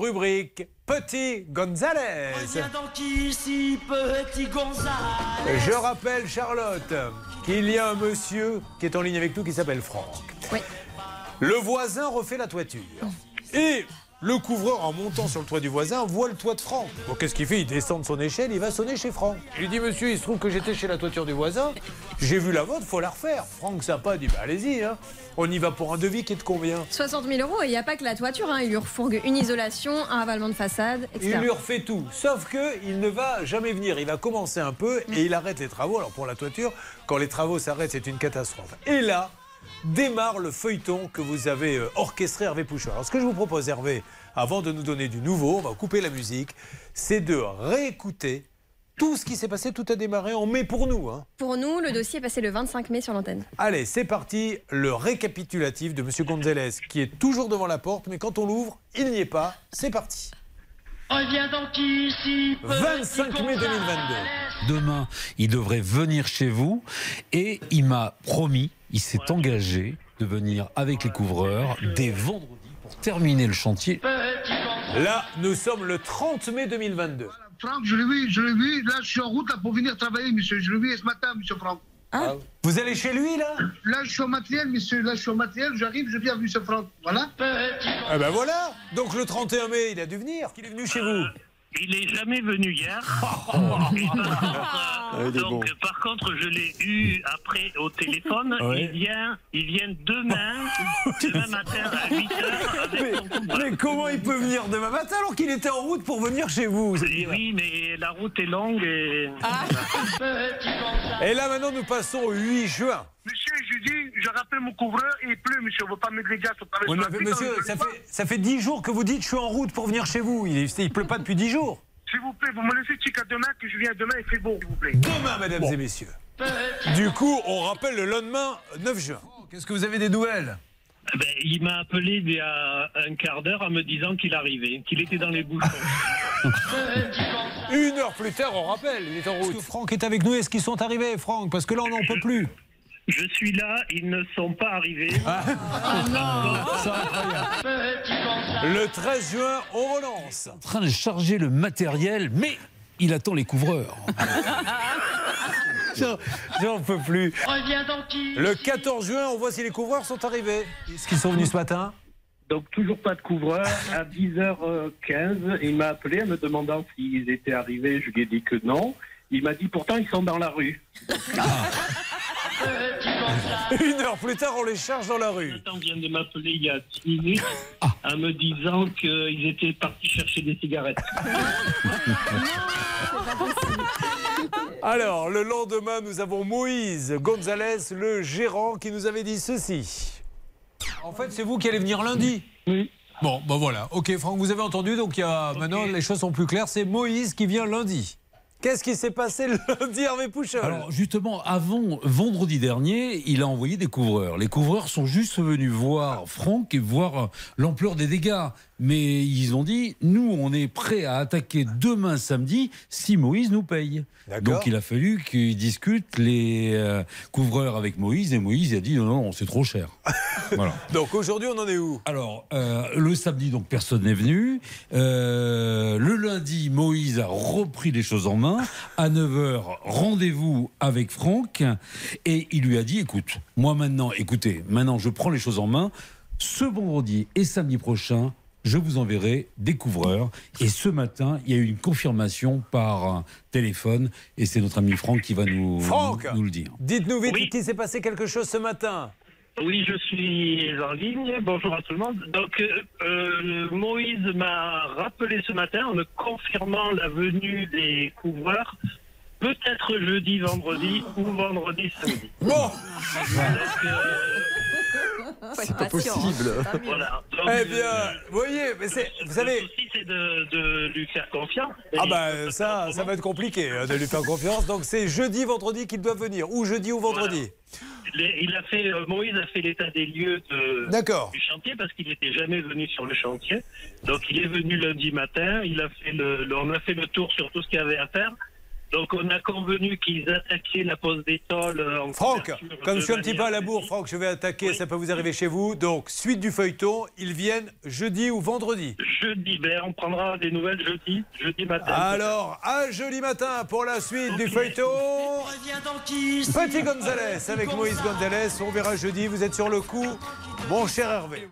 rubrique Petit Gonzalez. ici, petit Gonzalez. Je rappelle, Charlotte, qu'il y a un monsieur qui est en ligne avec nous qui s'appelle Franck. Oui. Le voisin refait la toiture. Et le couvreur, en montant sur le toit du voisin, voit le toit de Franck. Bon, qu'est-ce qu'il fait? Il descend de son échelle, il va sonner chez Franck. Il lui dit Monsieur, il se trouve que j'étais chez la toiture du voisin, j'ai vu la vôtre, faut la refaire. Franck, sympa, dit bah, Allez-y, hein. on y va pour un devis qui est de combien? 60 000 euros et il n'y a pas que la toiture. Hein. Il lui refourgue une isolation, un ravalement de façade, etc. Il lui refait tout, sauf que il ne va jamais venir. Il va commencer un peu et il arrête les travaux. Alors pour la toiture, quand les travaux s'arrêtent, c'est une catastrophe. Et là démarre le feuilleton que vous avez euh, orchestré Hervé Pouchard. Alors ce que je vous propose Hervé, avant de nous donner du nouveau, on va couper la musique, c'est de réécouter tout ce qui s'est passé, tout a démarré en mai pour nous. hein. Pour nous, le dossier est passé le 25 mai sur l'antenne. Allez, c'est parti, le récapitulatif de Monsieur Gonzalez, qui est toujours devant la porte, mais quand on l'ouvre, il n'y est pas. C'est parti. Reviens donc ici, petit 25 mai 2022. Demain, il devrait venir chez vous et il m'a promis, il s'est engagé de venir avec les couvreurs dès vendredi pour terminer le chantier. Là, nous sommes le 30 mai 2022. Franck, je l'ai vu, je l'ai vu. Là, je suis en route là, pour venir travailler, monsieur. Je l'ai vu ce matin, monsieur Franck. Vous allez chez lui, là? Là, je suis au matériel, monsieur. Là, je suis au matériel. J'arrive, je viens, monsieur Franck. Voilà. Ah ben voilà Donc le 31 mai, il a dû venir. Il est venu chez vous. Il est jamais venu hier. Et par contre, euh, donc, par contre, je l'ai eu après au téléphone. Ouais. Il vient, il vient demain, demain matin à 8 h Mais, comment il peut venir demain matin alors qu'il était en route pour venir chez vous Et oui, mais la route est longue et Et là maintenant nous passons au 8 juin. Monsieur, je dis, je rappelle mon couvreur et il pleut, monsieur. On ne veut pas mettre les gars sur le Oui, mais monsieur, ça fait, ça fait 10 jours que vous dites je suis en route pour venir chez vous. Il, il pleut pas depuis 10 jours. S'il vous plaît, vous me laissez chic à demain, que je viens demain, il fait beau, s'il vous plaît. Demain, mesdames et messieurs. Du coup, on rappelle le lendemain 9 juin. Qu'est-ce que vous avez des nouvelles? Ben, il m'a appelé il y a un quart d'heure en me disant qu'il arrivait, qu'il était dans les bouchons. Une heure plus tard, on rappelle, il est en route. Franck est avec nous. Est-ce qu'ils sont arrivés, Franck? Parce que là, on n'en peut plus. Je suis là, ils ne sont pas arrivés. Le 13 juin, on relance. en train de charger le matériel, mais il attend les couvreurs. J'en- peux plus. Reviens donc ici. Le 14 juin, on voit si les couvreurs sont arrivés. Est-ce qu'ils sont venus ce matin? Donc toujours pas de couvreur. À 10h15, il m'a appelé en me demandant s'ils étaient arrivés. Je lui ai dit que non. Il m'a dit pourtant ils sont dans la rue. Une heure plus tard, on les charge dans la rue. Nathan vient de m'appeler il y a 10 minutes en me disant qu'ils étaient partis chercher des cigarettes. Alors, le lendemain, nous avons Moïse Gonzalez, le gérant, qui nous avait dit ceci. En fait, c'est vous qui allez venir lundi Oui. Bon, ben voilà. Ok, Franck, vous avez entendu, donc il y a... maintenant les choses sont plus claires. C'est Moïse qui vient lundi. Qu'est-ce qui s'est passé le lundi, Hervé Pouchol? Alors justement, avant vendredi dernier, il a envoyé des couvreurs. Les couvreurs sont juste venus voir Franck et voir l'ampleur des dégâts. Mais ils ont dit, nous, on est prêts à attaquer demain samedi si Moïse nous paye. Donc il a fallu qu'ils discutent les euh, couvreurs avec Moïse et Moïse a dit non, non, c'est trop cher. voilà. Donc aujourd'hui, on en est où? Alors, euh, le samedi, donc personne n'est venu. Euh, le lundi, Moïse a repris les choses en main. À 9h, rendez-vous avec Franck. Et il lui a dit écoute, moi maintenant, écoutez, maintenant je prends les choses en main. Ce vendredi et samedi prochain, je vous enverrai des couvreurs. Et ce matin, il y a eu une confirmation par téléphone. Et c'est notre ami Franck qui va nous, Franck nous le dire. Dites-nous vite Oui. qu'il s'est passé quelque chose ce matin. Oui, je suis en ligne. Bonjour à tout le monde. Donc, euh, euh, Moïse m'a rappelé ce matin en me confirmant la venue des couvreurs. Peut-être jeudi, vendredi ou vendredi, samedi. Bon, Donc, euh, Hein. voilà. Donc, eh euh, bien, vous voyez, mais c'est, vous Le savez, souci, c'est de, de lui faire confiance. ah bah ça, ça va être compliqué hein, de lui faire confiance. Donc c'est jeudi, vendredi qu'il doit venir, ou jeudi ou vendredi. Il a fait, euh, Moïse a fait l'état des lieux de, D'accord. du chantier parce qu'il n'était jamais venu sur le chantier. Donc il est venu lundi matin. Il a fait le, le- on a fait le tour sur tout ce qu'il y avait à faire. Donc on a convenu qu'ils attaquaient la pose des tôles euh, en Franck, comme je suis un petit peu à la bourre, Franck, je vais attaquer, Oui. ça peut vous arriver chez vous. Donc, suite du feuilleton, ils viennent jeudi ou vendredi. Jeudi, ben, on prendra des nouvelles jeudi, jeudi matin. Alors, à jeudi matin pour la suite du feuilleton. Petit Gonzalez avec Moïse Gonzalez. On verra jeudi. Vous êtes sur le coup, mon cher Hervé.